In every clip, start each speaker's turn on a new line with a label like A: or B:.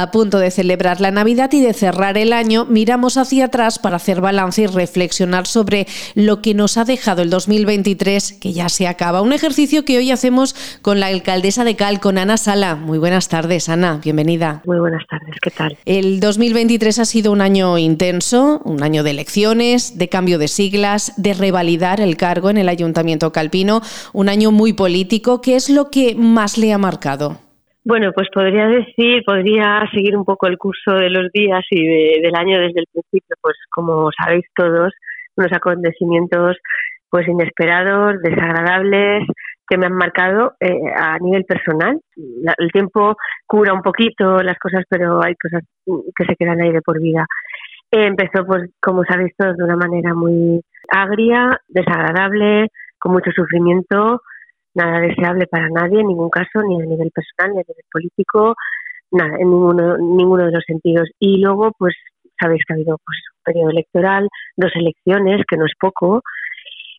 A: A punto de celebrar la Navidad y de cerrar el año, miramos hacia atrás para hacer balance y reflexionar sobre lo que nos ha dejado el 2023, que ya se acaba. Un ejercicio que hoy hacemos con la alcaldesa de Cal, con Ana Sala. Muy buenas tardes, Ana, bienvenida.
B: Muy buenas tardes, ¿qué tal?
A: El 2023 ha sido un año intenso, un año de elecciones, de cambio de siglas, de revalidar el cargo en el Ayuntamiento Calpino, un año muy político. ¿Qué es lo que más le ha marcado?
B: Bueno, pues podría decir, podría seguir un poco el curso de los días y del año desde el principio, pues como sabéis todos, unos acontecimientos pues inesperados, desagradables, que me han marcado eh, a nivel personal. el tiempo cura un poquito las cosas, pero hay cosas que se quedan ahí de por vida. empezó, pues, como sabéis todos, de una manera muy agria, desagradable, con mucho sufrimiento, nada deseable para nadie, en ningún caso, ni a nivel personal, ni a nivel político, nada, en ninguno, ninguno de los sentidos. Y luego, pues sabéis que ha habido pues, un periodo electoral, dos elecciones, que no es poco,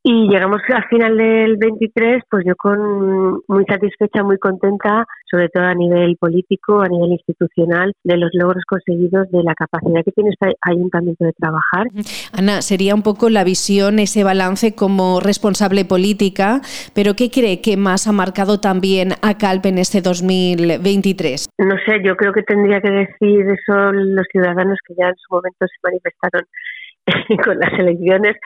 B: y llegamos al final del 23, pues yo con muy satisfecha, muy contenta, sobre todo a nivel político, a nivel institucional, de los logros conseguidos, de la capacidad que tiene este ayuntamiento de trabajar.
A: Ana, sería un poco la visión, ese balance como responsable política, pero ¿qué cree que más ha marcado también a Calpe en este 2023?
B: No sé, yo creo que tendría que decir eso los ciudadanos que ya en su momento se manifestaron con las elecciones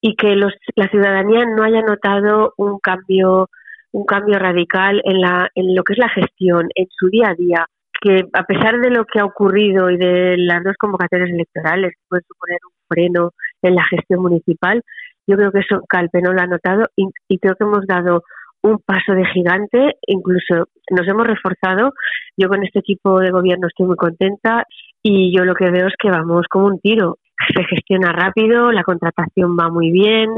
B: y que los, la ciudadanía no haya notado un cambio un cambio radical en la en lo que es la gestión en su día a día que a pesar de lo que ha ocurrido y de las dos convocatorias electorales que pueden suponer un freno en la gestión municipal yo creo que eso Calpe no lo ha notado y, y creo que hemos dado un paso de gigante, incluso nos hemos reforzado. Yo con este equipo de gobierno estoy muy contenta y yo lo que veo es que vamos como un tiro se gestiona rápido, la contratación va muy bien.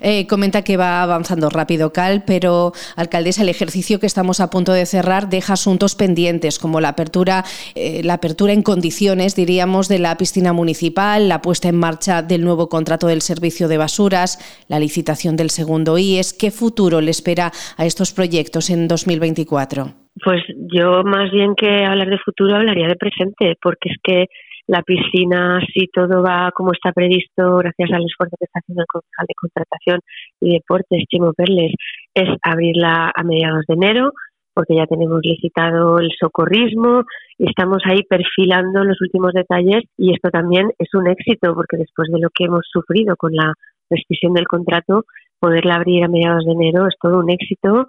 A: Eh, comenta que va avanzando rápido, Cal, pero alcaldesa, el ejercicio que estamos a punto de cerrar deja asuntos pendientes como la apertura, eh, la apertura en condiciones, diríamos, de la piscina municipal, la puesta en marcha del nuevo contrato del servicio de basuras, la licitación del segundo IES. ¿Qué futuro le espera a estos proyectos en 2024?
B: Pues yo más bien que hablar de futuro hablaría de presente, porque es que la piscina, si todo va como está previsto, gracias al esfuerzo que está haciendo el concejal de contratación y deportes, Chimo Perles, es abrirla a mediados de enero, porque ya tenemos licitado el socorrismo y estamos ahí perfilando los últimos detalles y esto también es un éxito porque después de lo que hemos sufrido con la rescisión del contrato, poderla abrir a mediados de enero es todo un éxito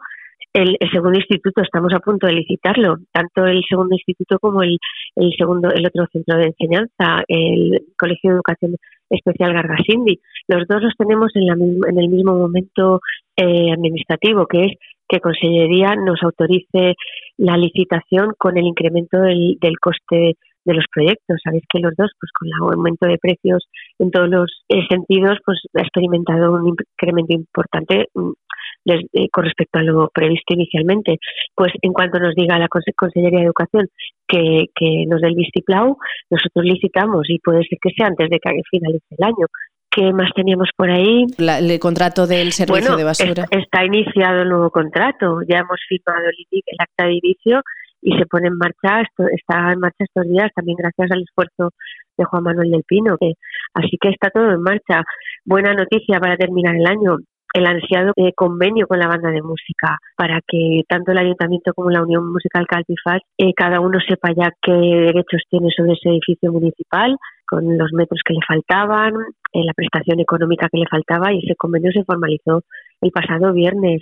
B: el, segundo instituto estamos a punto de licitarlo, tanto el segundo instituto como el, el segundo, el otro centro de enseñanza, el Colegio de Educación Especial Gargasindi. Los dos los tenemos en, la, en el mismo momento eh, administrativo, que es que Consellería nos autorice la licitación con el incremento del, del coste de los proyectos. Sabéis que los dos, pues con el aumento de precios en todos los eh, sentidos, pues ha experimentado un incremento importante mm, eh, con respecto a lo previsto inicialmente. Pues en cuanto nos diga la Consellería de Educación que, que nos dé el vistiplau, nosotros licitamos y puede ser que sea antes de que finalice el año. ¿Qué más teníamos por ahí?
A: el contrato del servicio de basura.
B: Está, iniciado el nuevo contrato. Ya hemos firmado el, el acta de inicio y se pone en marcha, esto, está en marcha estos días también gracias al esfuerzo de Juan Manuel del Pino. Que, así que está todo en marcha. Buena noticia para terminar el año el ansiado eh, convenio con la banda de música para que tanto el ayuntamiento como la Unión Musical Calpifat eh, cada uno sepa ya qué derechos tiene sobre ese edificio municipal con los metros que le faltaban, eh, la prestación económica que le faltaba y ese convenio se formalizó el pasado viernes.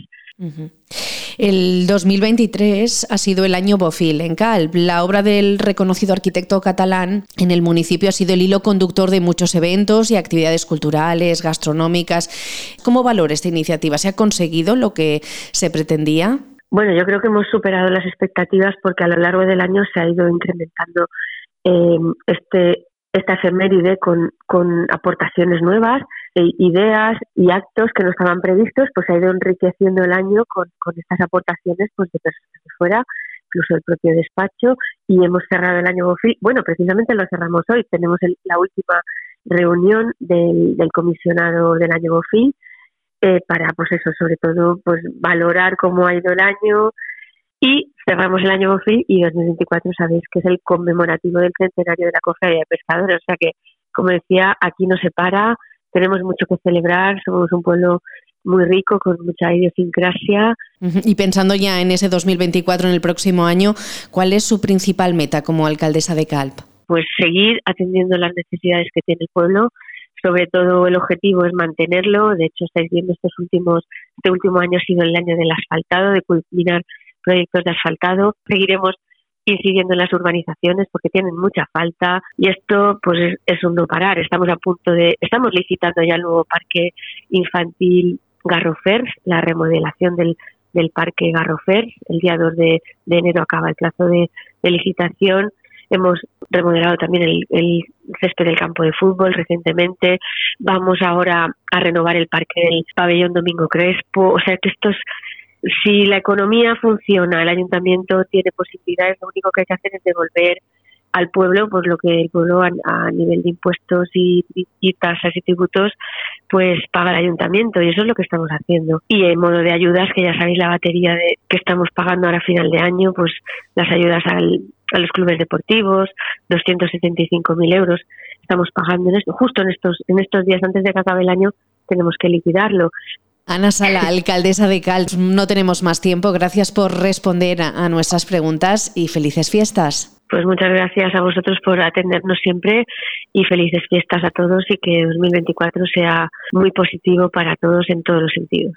A: El 2023 ha sido el año Bofil en Calp. La obra del reconocido arquitecto catalán en el municipio ha sido el hilo conductor de muchos eventos y actividades culturales, gastronómicas. ¿Cómo valora esta iniciativa? ¿Se ha conseguido lo que se pretendía?
B: Bueno, yo creo que hemos superado las expectativas porque a lo largo del año se ha ido incrementando eh, este esta efeméride con, con aportaciones nuevas, e ideas y actos que no estaban previstos, pues ha ido enriqueciendo el año con, estas aportaciones pues de personas de fuera, incluso el propio despacho, y hemos cerrado el año Bofil. Bueno, precisamente lo cerramos hoy, tenemos la última reunión del, comisionado del año Bofil, eh, para, pues eso, sobre todo, pues valorar cómo ha ido el año, Y cerramos el año Bofill y 2024 sabéis que es el conmemorativo del centenario de la cofradía de pescadores. O sea que, como decía, aquí no se para, tenemos mucho que celebrar, somos un pueblo muy rico, con mucha idiosincrasia.
A: Y pensando ya en ese 2024, en el próximo año, ¿cuál es su principal meta como alcaldesa de Calp?
B: Pues seguir atendiendo las necesidades que tiene el pueblo. Sobre todo el objetivo es mantenerlo. De hecho, estáis viendo estos últimos, este último año ha sido el año del asfaltado, de culminar proyectos de asfaltado. Seguiremos incidiendo en las urbanizaciones porque tienen mucha falta y esto pues es, un no parar. Estamos a punto de, estamos licitando ya el nuevo parque infantil Garrofers, la remodelación del, del parque Garrofers. El día 2 de, enero acaba el plazo de, licitación. Hemos remodelado también el, el, césped del campo de fútbol recientemente. Vamos ahora a renovar el parque del pabellón Domingo Crespo. O sea que estos si la economía funciona, el ayuntamiento tiene posibilidades, lo único que hay que hacer es devolver al pueblo pues lo que el pueblo a, nivel de impuestos y, tasas y tributos pues paga el ayuntamiento y eso es lo que estamos haciendo. Y en modo de ayudas que ya sabéis la batería de que estamos pagando ahora a final de año pues las ayudas a los clubes deportivos 275.000 euros estamos pagando en esto, justo en estos en estos días antes de que acabe el año tenemos que liquidarlo
A: Ana Sala, alcaldesa de Cal, no tenemos más tiempo. Gracias por responder a nuestras preguntas y felices fiestas.
B: Pues muchas gracias a vosotros por atendernos siempre y felices fiestas a todos y que 2024 sea muy positivo para todos en todos los sentidos.